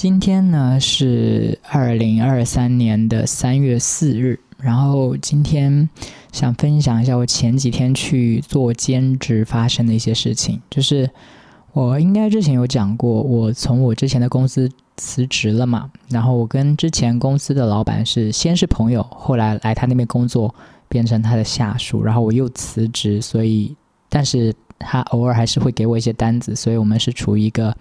今天呢是二零二三年的三月四日，然后今天想分享一下我前几天去做兼职发生的一些事情。就是我应该之前有讲过，我从我之前的公司辞职了嘛，然后我跟之前公司的老板是先是朋友，后来来他那边工作变成他的下属，然后我又辞职，所以但是他偶尔还是会给我一些单子，所以我们是处于一个。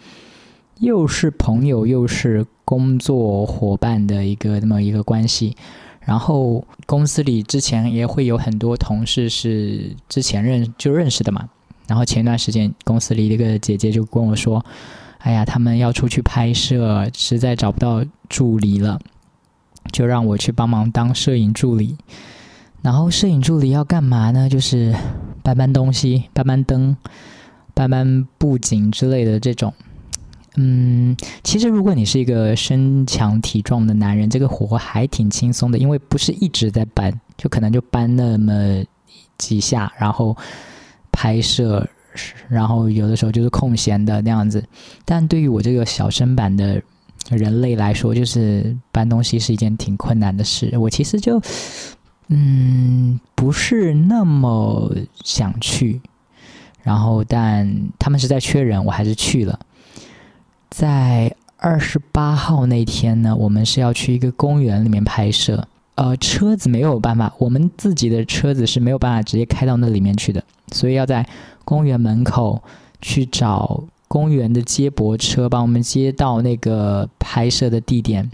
又是朋友又是工作伙伴的一个那么一个关系，然后公司里之前也会有很多同事是之前认就认识的嘛，然后前段时间公司里一个姐姐就跟我说：“哎呀，他们要出去拍摄，实在找不到助理了，就让我去帮忙当摄影助理。然后摄影助理要干嘛呢？就是搬搬东西、搬搬灯、搬搬布景之类的这种。”嗯，其实如果你是一个身强体壮的男人，这个活还挺轻松的，因为不是一直在搬，就可能就搬那么几下，然后拍摄，然后有的时候就是空闲的那样子。但对于我这个小身板的人类来说，就是搬东西是一件挺困难的事。我其实就嗯不是那么想去，然后但他们是在缺人，我还是去了。在二十八号那天呢，我们是要去一个公园里面拍摄。呃，车子没有办法，我们自己的车子是没有办法直接开到那里面去的，所以要在公园门口去找公园的接驳车，帮我们接到那个拍摄的地点，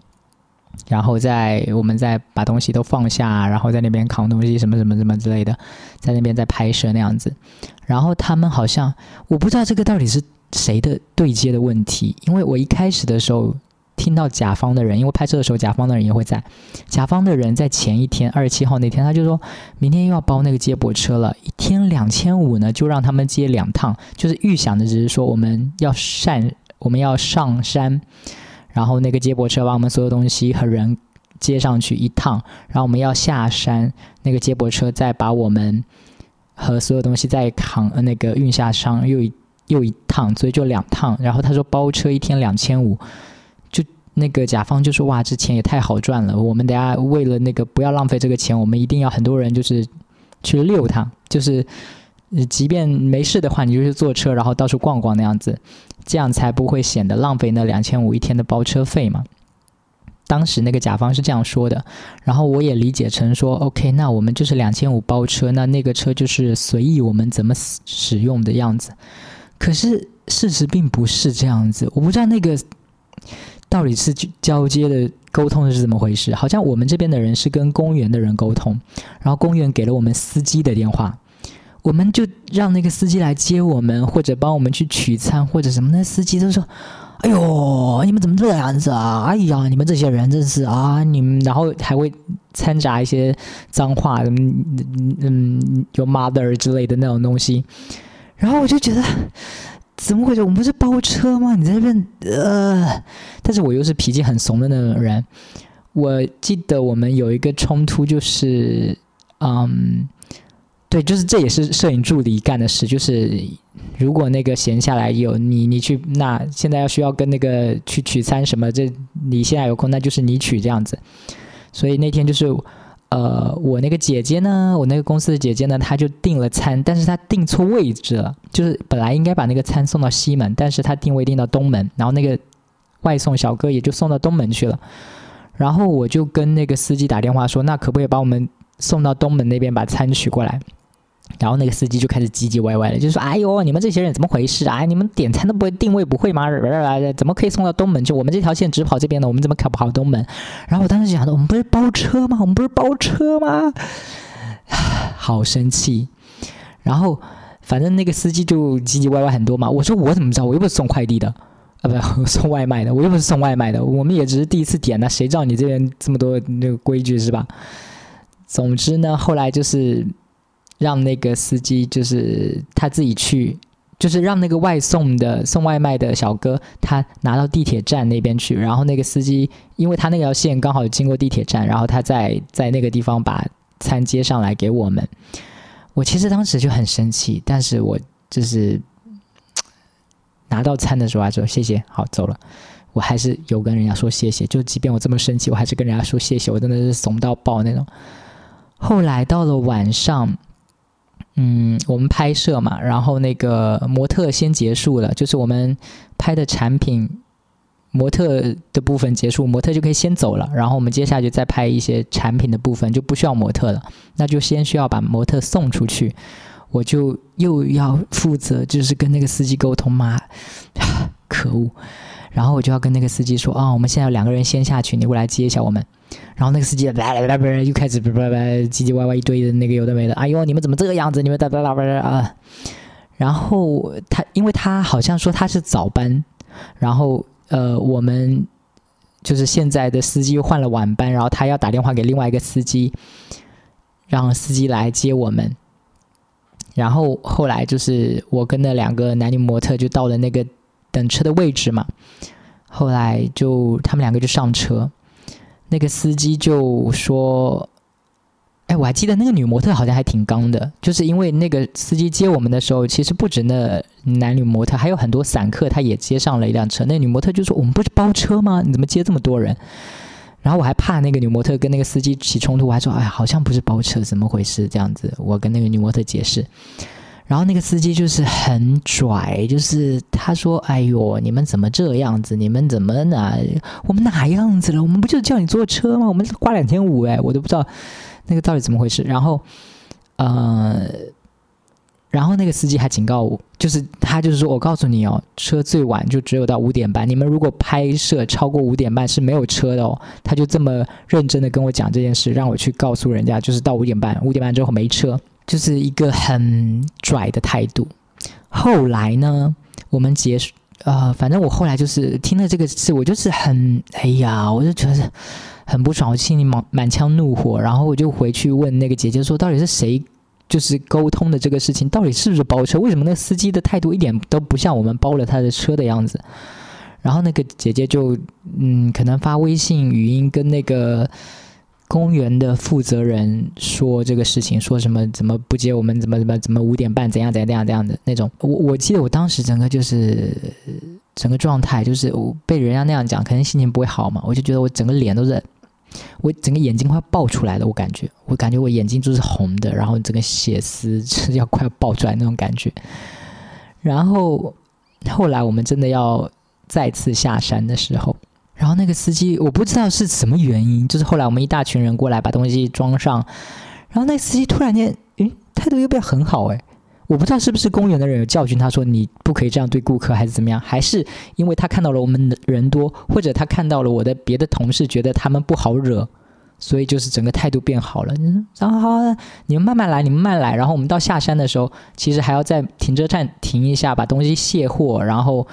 然后再我们再把东西都放下，然后在那边扛东西什么什么什么之类的，在那边再拍摄那样子。然后他们好像，我不知道这个到底是。谁的对接的问题？因为我一开始的时候听到甲方的人，因为拍摄的时候甲方的人也会在，甲方的人在前一天二十七号那天，他就说明天又要包那个接驳车了，一天两千五呢，就让他们接两趟，就是预想的只是说我们要上我们要上山，然后那个接驳车把我们所有东西和人接上去一趟，然后我们要下山，那个接驳车再把我们和所有东西再扛那个运下山又一。又一趟，所以就两趟。然后他说包车一天两千五，就那个甲方就说哇，这钱也太好赚了。我们等下为了那个不要浪费这个钱，我们一定要很多人就是去溜趟，就是即便没事的话，你就是坐车然后到处逛逛那样子，这样才不会显得浪费那两千五一天的包车费嘛。当时那个甲方是这样说的，然后我也理解成说，OK，那我们就是两千五包车，那那个车就是随意我们怎么使用的样子。可是事实并不是这样子，我不知道那个到底是交接的沟通是怎么回事。好像我们这边的人是跟公园的人沟通，然后公园给了我们司机的电话，我们就让那个司机来接我们，或者帮我们去取餐或者什么。那司机都说：“哎呦，你们怎么这样子啊？哎呀，你们这些人真是啊！你们然后还会掺杂一些脏话，嗯嗯，有 mother 之类的那种东西。”然后我就觉得，怎么回事？我们不是包车吗？你在这边呃，但是我又是脾气很怂的那种人。我记得我们有一个冲突，就是嗯，对，就是这也是摄影助理干的事，就是如果那个闲下来有你，你去那现在要需要跟那个去取餐什么，这你现在有空，那就是你取这样子。所以那天就是。呃，我那个姐姐呢，我那个公司的姐姐呢，她就订了餐，但是她订错位置了，就是本来应该把那个餐送到西门，但是她定位定到东门，然后那个外送小哥也就送到东门去了，然后我就跟那个司机打电话说，那可不可以把我们送到东门那边把餐取过来？然后那个司机就开始唧唧歪歪的，就说：“哎呦，你们这些人怎么回事啊？你们点餐都不会定位不会吗？怎么可以送到东门去？我们这条线只跑这边的，我们怎么跑不好东门？”然后我当时想的，我们不是包车吗？我们不是包车吗？好生气。然后反正那个司机就唧唧歪歪很多嘛。我说我怎么知道？我又不是送快递的啊，不 送外卖的，我又不是送外卖的。我们也只是第一次点，那谁知道你这边这么多那个规矩是吧？总之呢，后来就是。让那个司机就是他自己去，就是让那个外送的送外卖的小哥他拿到地铁站那边去，然后那个司机因为他那条线刚好经过地铁站，然后他在在那个地方把餐接上来给我们。我其实当时就很生气，但是我就是拿到餐的时候啊，说谢谢，好走了。我还是有跟人家说谢谢，就即便我这么生气，我还是跟人家说谢谢，我真的是怂到爆那种。后来到了晚上，嗯，我们拍摄嘛，然后那个模特先结束了，就是我们拍的产品模特的部分结束，模特就可以先走了，然后我们接下来就再拍一些产品的部分，就不需要模特了，那就先需要把模特送出去，我就又要负责就是跟那个司机沟通嘛，可恶。然后我就要跟那个司机说啊，我们现在有两个人先下去，你过来接一下我们。然后那个司机叭叭叭叭又开始叭叭叭唧唧歪歪一堆的那个有的没的。哎呦，你们怎么这个样子？你们叭叭叭叭啊！然后他，因为他好像说他是早班，然后呃，我们就是现在的司机换了晚班，然后他要打电话给另外一个司机，让司机来接我们。然后后来就是我跟那两个男女模特就到了那个。等车的位置嘛，后来就他们两个就上车，那个司机就说：“哎，我还记得那个女模特好像还挺刚的，就是因为那个司机接我们的时候，其实不止那男女模特，还有很多散客，他也接上了一辆车。那女模特就说：‘我们不是包车吗？你怎么接这么多人？’然后我还怕那个女模特跟那个司机起冲突，我还说：‘哎，好像不是包车，怎么回事？’这样子，我跟那个女模特解释。”然后那个司机就是很拽，就是他说：“哎呦，你们怎么这样子？你们怎么哪？我们哪样子了？我们不就叫你坐车吗？我们花两千五哎，我都不知道那个到底怎么回事。”然后，呃，然后那个司机还警告我，就是他就是说我告诉你哦，车最晚就只有到五点半，你们如果拍摄超过五点半是没有车的哦。他就这么认真的跟我讲这件事，让我去告诉人家，就是到五点半，五点半之后没车。就是一个很拽的态度。后来呢，我们结束，呃，反正我后来就是听了这个事，我就是很，哎呀，我就觉得很不爽，我心里满满腔怒火。然后我就回去问那个姐姐说，到底是谁就是沟通的这个事情，到底是不是包车？为什么那司机的态度一点都不像我们包了他的车的样子？然后那个姐姐就，嗯，可能发微信语音跟那个。公园的负责人说这个事情，说什么怎么不接我们，怎么怎么怎么五点半怎样怎样怎样怎样的那种。我我记得我当时整个就是整个状态，就是我被人家那样讲，肯定心情不会好嘛。我就觉得我整个脸都是，我整个眼睛快爆出来了，我感觉，我感觉我眼睛就是红的，然后整个血丝是要快要爆出来那种感觉。然后后来我们真的要再次下山的时候。然后那个司机我不知道是什么原因，就是后来我们一大群人过来把东西装上，然后那个司机突然间，诶，态度又变很好诶，我不知道是不是公园的人有教训他说你不可以这样对顾客，还是怎么样，还是因为他看到了我们人多，或者他看到了我的别的同事觉得他们不好惹，所以就是整个态度变好了。然后好，你们慢慢来，你们慢来。然后我们到下山的时候，其实还要在停车站停一下，把东西卸货，然后。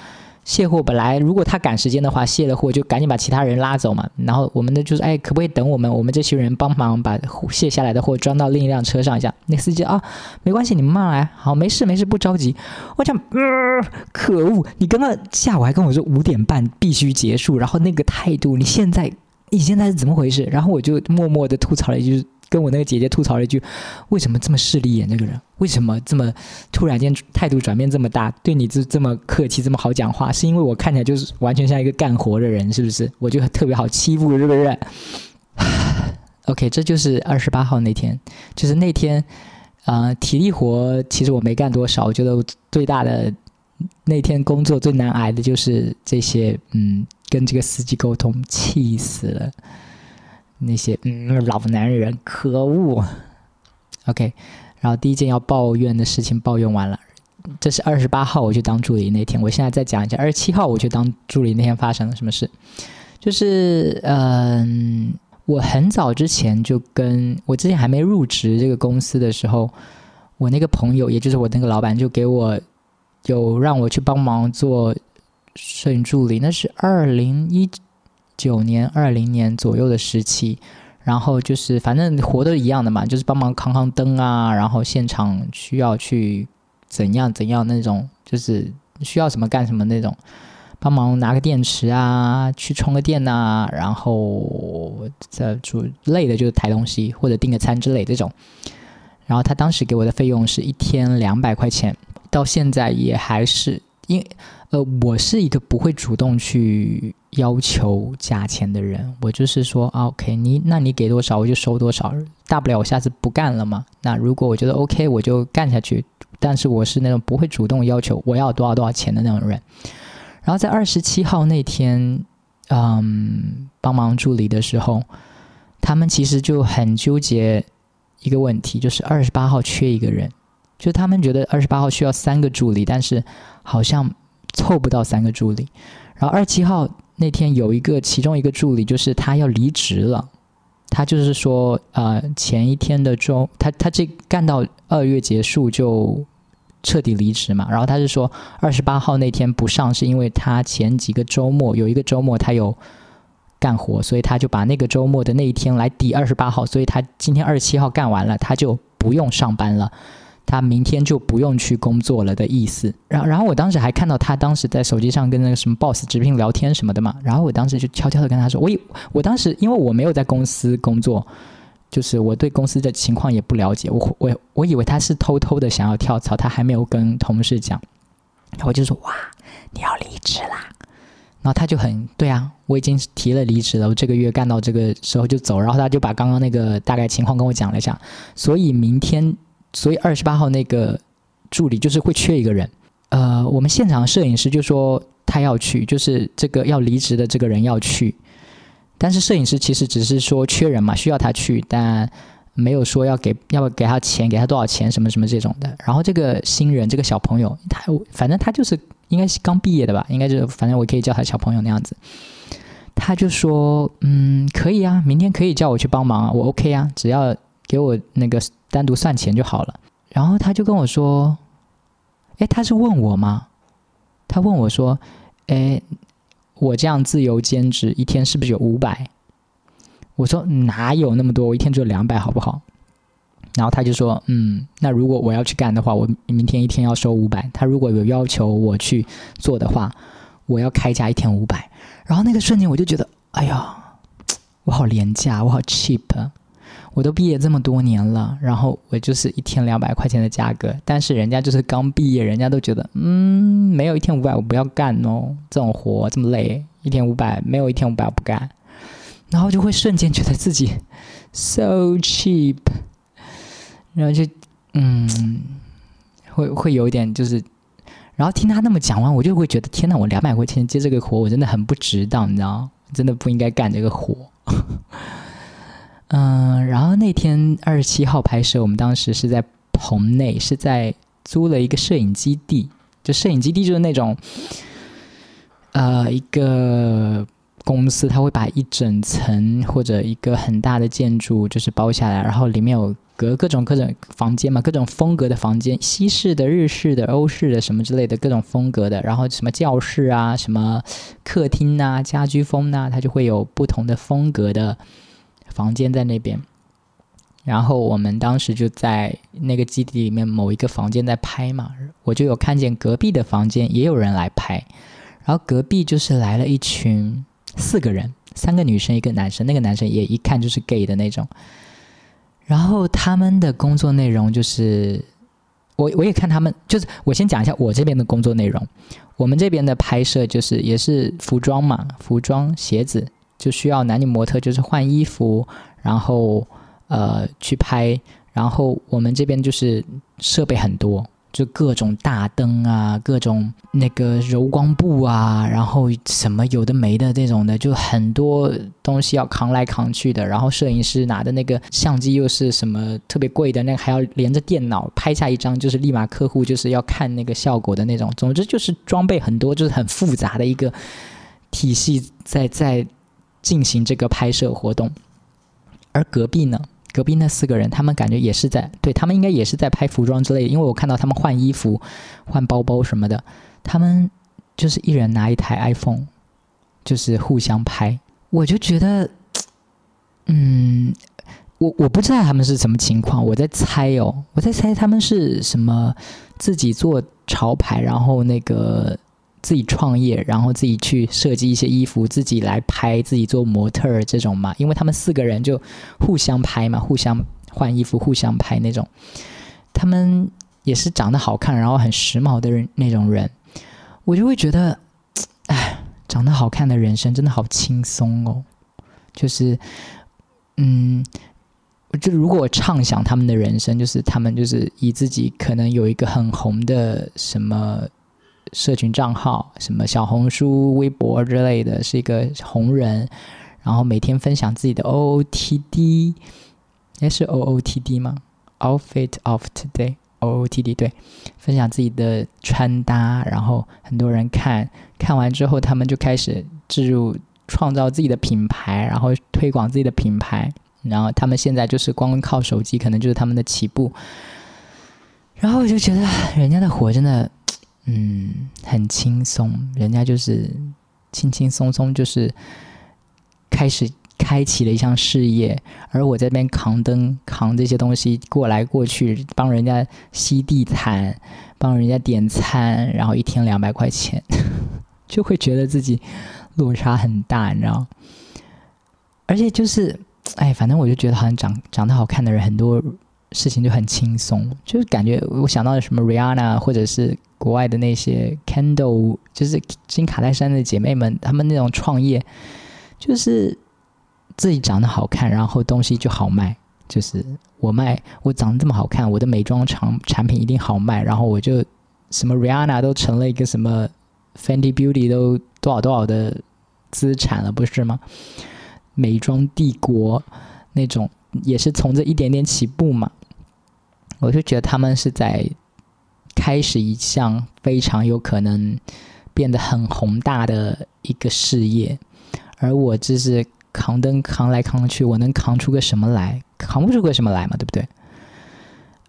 卸货本来如果他赶时间的话，卸了货就赶紧把其他人拉走嘛。然后我们的就是哎，可不可以等我们？我们这群人帮忙把卸下来的货装到另一辆车上一下。那司机啊，没关系，你们慢来，好，没事没事，不着急。我讲，可恶！你刚刚下午还跟我说五点半必须结束，然后那个态度，你现在你现在是怎么回事？然后我就默默的吐槽了一句。跟我那个姐姐吐槽了一句：“为什么这么势利眼？这个人为什么这么突然间态度转变这么大？对你这这么客气，这么好讲话，是因为我看起来就是完全像一个干活的人，是不是？我就特别好欺负，是不是？”OK，这就是二十八号那天，就是那天，呃，体力活其实我没干多少，我觉得最大的那天工作最难挨的就是这些，嗯，跟这个司机沟通，气死了。那些嗯老男人可恶，OK，然后第一件要抱怨的事情抱怨完了，这是二十八号我去当助理那天，我现在再讲一下二十七号我去当助理那天发生了什么事，就是嗯我很早之前就跟我之前还没入职这个公司的时候，我那个朋友也就是我那个老板就给我有让我去帮忙做摄影助理，那是二零一。九年、二零年左右的时期，然后就是反正活都一样的嘛，就是帮忙扛扛灯啊，然后现场需要去怎样怎样那种，就是需要什么干什么那种，帮忙拿个电池啊，去充个电呐，然后在主累的就是抬东西或者订个餐之类这种。然后他当时给我的费用是一天两百块钱，到现在也还是因。呃，我是一个不会主动去要求价钱的人，我就是说，OK，你那你给多少我就收多少，大不了我下次不干了嘛。那如果我觉得 OK，我就干下去。但是我是那种不会主动要求我要多少多少钱的那种人。然后在二十七号那天，嗯，帮忙助理的时候，他们其实就很纠结一个问题，就是二十八号缺一个人，就他们觉得二十八号需要三个助理，但是好像凑不到三个助理。然后二七号那天有一个其中一个助理，就是他要离职了，他就是说，呃，前一天的周，他他这干到二月结束就。彻底离职嘛，然后他是说二十八号那天不上，是因为他前几个周末有一个周末他有干活，所以他就把那个周末的那一天来抵二十八号，所以他今天二十七号干完了，他就不用上班了，他明天就不用去工作了的意思。然后，然后我当时还看到他当时在手机上跟那个什么 boss 直聘聊天什么的嘛，然后我当时就悄悄的跟他说，我以我当时因为我没有在公司工作。就是我对公司的情况也不了解，我我我以为他是偷偷的想要跳槽，他还没有跟同事讲，然后我就说哇，你要离职啦，然后他就很对啊，我已经提了离职了，我这个月干到这个时候就走，然后他就把刚刚那个大概情况跟我讲了一下，所以明天，所以二十八号那个助理就是会缺一个人，呃，我们现场摄影师就说他要去，就是这个要离职的这个人要去。但是摄影师其实只是说缺人嘛，需要他去，但没有说要给要不给他钱，给他多少钱什么什么这种的。然后这个新人，这个小朋友，他反正他就是应该是刚毕业的吧，应该就反正我可以叫他小朋友那样子。他就说，嗯，可以啊，明天可以叫我去帮忙啊，我 OK 啊，只要给我那个单独算钱就好了。然后他就跟我说，哎，他是问我吗？他问我说，哎。我这样自由兼职一天是不是有五百？我说哪有那么多，我一天只有两百，好不好？然后他就说，嗯，那如果我要去干的话，我明天一天要收五百。他如果有要求我去做的话，我要开价一天五百。然后那个瞬间我就觉得，哎呀，我好廉价，我好 cheap。我都毕业这么多年了，然后我就是一天两百块钱的价格，但是人家就是刚毕业，人家都觉得，嗯，没有一天五百我不要干哦，这种活这么累，一天五百没有一天五百我不干，然后就会瞬间觉得自己 so cheap，然后就嗯，会会有一点就是，然后听他那么讲完，我就会觉得天呐，我两百块钱接这个活，我真的很不值当，你知道真的不应该干这个活。嗯，然后那天二十七号拍摄，我们当时是在棚内，是在租了一个摄影基地。就摄影基地就是那种，呃，一个公司，他会把一整层或者一个很大的建筑就是包下来，然后里面有隔各种各种房间嘛，各种风格的房间，西式的、日式的、欧式的什么之类的各种风格的，然后什么教室啊、什么客厅啊、家居风呐，它就会有不同的风格的。房间在那边，然后我们当时就在那个基地里面某一个房间在拍嘛，我就有看见隔壁的房间也有人来拍，然后隔壁就是来了一群四个人，三个女生一个男生，那个男生也一看就是 gay 的那种，然后他们的工作内容就是，我我也看他们，就是我先讲一下我这边的工作内容，我们这边的拍摄就是也是服装嘛，服装鞋子。就需要男女模特就是换衣服，然后呃去拍，然后我们这边就是设备很多，就各种大灯啊，各种那个柔光布啊，然后什么有的没的这种的，就很多东西要扛来扛去的。然后摄影师拿的那个相机又是什么特别贵的，那个还要连着电脑拍下一张，就是立马客户就是要看那个效果的那种。总之就是装备很多，就是很复杂的一个体系在在。进行这个拍摄活动，而隔壁呢？隔壁那四个人，他们感觉也是在，对他们应该也是在拍服装之类的，因为我看到他们换衣服、换包包什么的，他们就是一人拿一台 iPhone，就是互相拍。我就觉得，嗯，我我不知道他们是什么情况，我在猜哦，我在猜他们是什么自己做潮牌，然后那个。自己创业，然后自己去设计一些衣服，自己来拍，自己做模特儿这种嘛。因为他们四个人就互相拍嘛，互相换衣服，互相拍那种。他们也是长得好看，然后很时髦的人那种人。我就会觉得，哎，长得好看的人生真的好轻松哦。就是，嗯，就如果我畅想他们的人生，就是他们就是以自己可能有一个很红的什么社群账号，什么小红书、微博之类的，是一个红人，然后每天分享自己的 OOTD，哎，是 OOTD 吗？Outfit of Today。O O T D 对，分享自己的穿搭，然后很多人看看完之后，他们就开始置入创造自己的品牌，然后推广自己的品牌，然后他们现在就是光靠手机，可能就是他们的起步。然后我就觉得人家的活真的，嗯，很轻松，人家就是轻轻松松，就是开始。开启了一项事业，而我这边扛灯、扛这些东西过来过去，帮人家吸地毯，帮人家点餐，然后一天两百块钱，就会觉得自己落差很大，你知道？而且就是，哎，反正我就觉得好像长长得好看的人，很多事情就很轻松，就是感觉我想到了什么 Rihanna，或者是国外的那些 Kendall，就是金卡戴珊的姐妹们，她们那种创业，就是。自己长得好看，然后东西就好卖。就是我卖，我长得这么好看，我的美妆产产品一定好卖。然后我就什么 Rihanna 都成了一个什么 Fenty Beauty 都多少多少的资产了，不是吗？美妆帝国那种也是从这一点点起步嘛。我就觉得他们是在开始一项非常有可能变得很宏大的一个事业，而我就是。扛灯扛来扛去，我能扛出个什么来？扛不出个什么来嘛，对不对？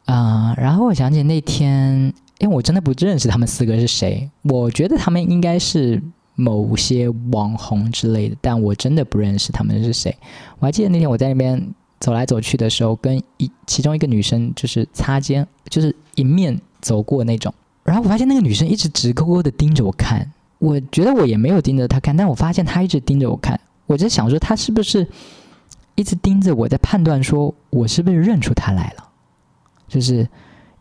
啊，然后我想起那天，因为我真的不认识他们四个是谁，我觉得他们应该是某些网红之类的，但我真的不认识他们是谁。我还记得那天我在那边走来走去的时候，跟一其中一个女生就是擦肩，就是迎面走过那种，然后我发现那个女生一直直勾勾的盯着我看，我觉得我也没有盯着她看，但我发现她一直盯着我看。我在想说，她是不是一直盯着我在判断，说我是不是认出她来了？就是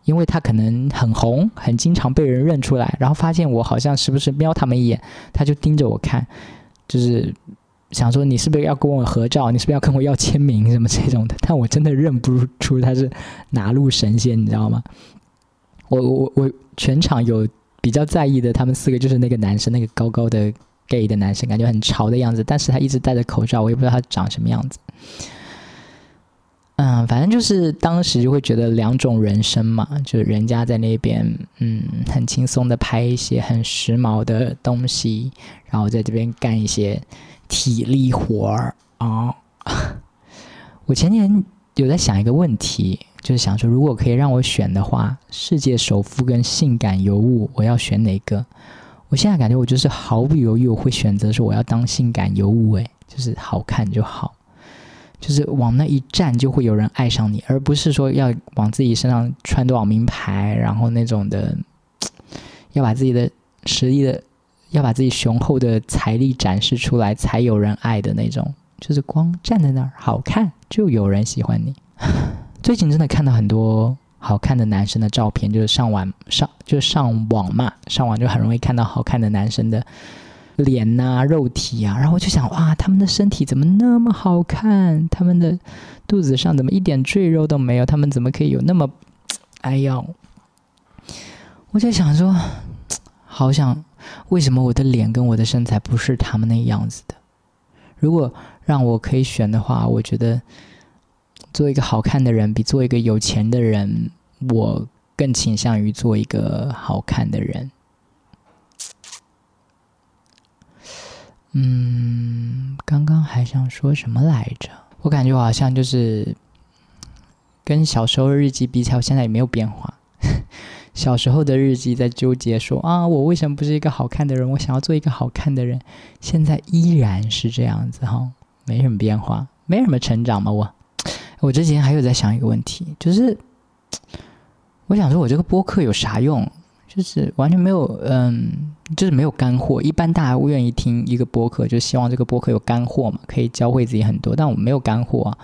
因为他可能很红，很经常被人认出来，然后发现我好像时不时瞄他们一眼，他就盯着我看，就是想说你是不是要跟我合照？你是不是要跟我要签名什么这种的？但我真的认不出他是哪路神仙，你知道吗？我我我全场有比较在意的，他们四个就是那个男生，那个高高的。gay 的男生感觉很潮的样子，但是他一直戴着口罩，我也不知道他长什么样子。嗯，反正就是当时就会觉得两种人生嘛，就是人家在那边，嗯，很轻松的拍一些很时髦的东西，然后在这边干一些体力活儿啊。我前年有在想一个问题，就是想说，如果可以让我选的话，世界首富跟性感尤物，我要选哪个？我现在感觉我就是毫不犹豫，我会选择说我要当性感尤物，诶，就是好看就好，就是往那一站就会有人爱上你，而不是说要往自己身上穿多少名牌，然后那种的，要把自己的实力的，要把自己雄厚的财力展示出来才有人爱的那种，就是光站在那儿好看就有人喜欢你。最近真的看到很多。好看的男生的照片，就是上网上就是上网嘛，上网就很容易看到好看的男生的脸呐、肉体啊，然后我就想，哇，他们的身体怎么那么好看？他们的肚子上怎么一点赘肉都没有？他们怎么可以有那么……哎呀，我就想说，好想，为什么我的脸跟我的身材不是他们那样子的？如果让我可以选的话，我觉得。做一个好看的人，比做一个有钱的人，我更倾向于做一个好看的人。嗯，刚刚还想说什么来着？我感觉我好像就是跟小时候日记比起来，我现在也没有变化。小时候的日记在纠结说啊，我为什么不是一个好看的人？我想要做一个好看的人。现在依然是这样子哈，没什么变化，没什么成长嘛，我。我之前还有在想一个问题，就是我想说，我这个播客有啥用？就是完全没有，嗯，就是没有干货。一般大家愿意听一个播客，就希望这个播客有干货嘛，可以教会自己很多。但我没有干货啊，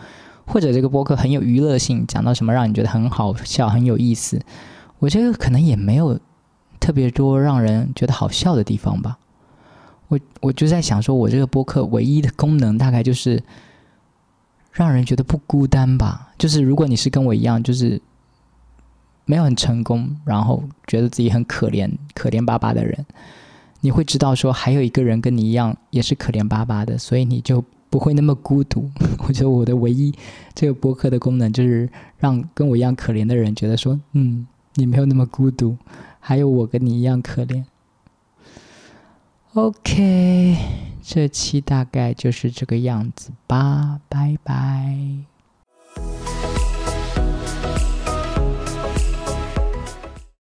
或者这个播客很有娱乐性，讲到什么让你觉得很好笑、很有意思，我这个可能也没有特别多让人觉得好笑的地方吧。我我就在想，说我这个播客唯一的功能大概就是让人觉得不孤单吧。就是如果你是跟我一样，就是没有很成功，然后觉得自己很可怜、可怜巴巴的人，你会知道说还有一个人跟你一样也是可怜巴巴的，所以你就不会那么孤独。我觉得我的唯一这个播客的功能就是让跟我一样可怜的人觉得说，嗯，你没有那么孤独，还有我跟你一样可怜。OK，这期大概就是这个样子吧，拜拜。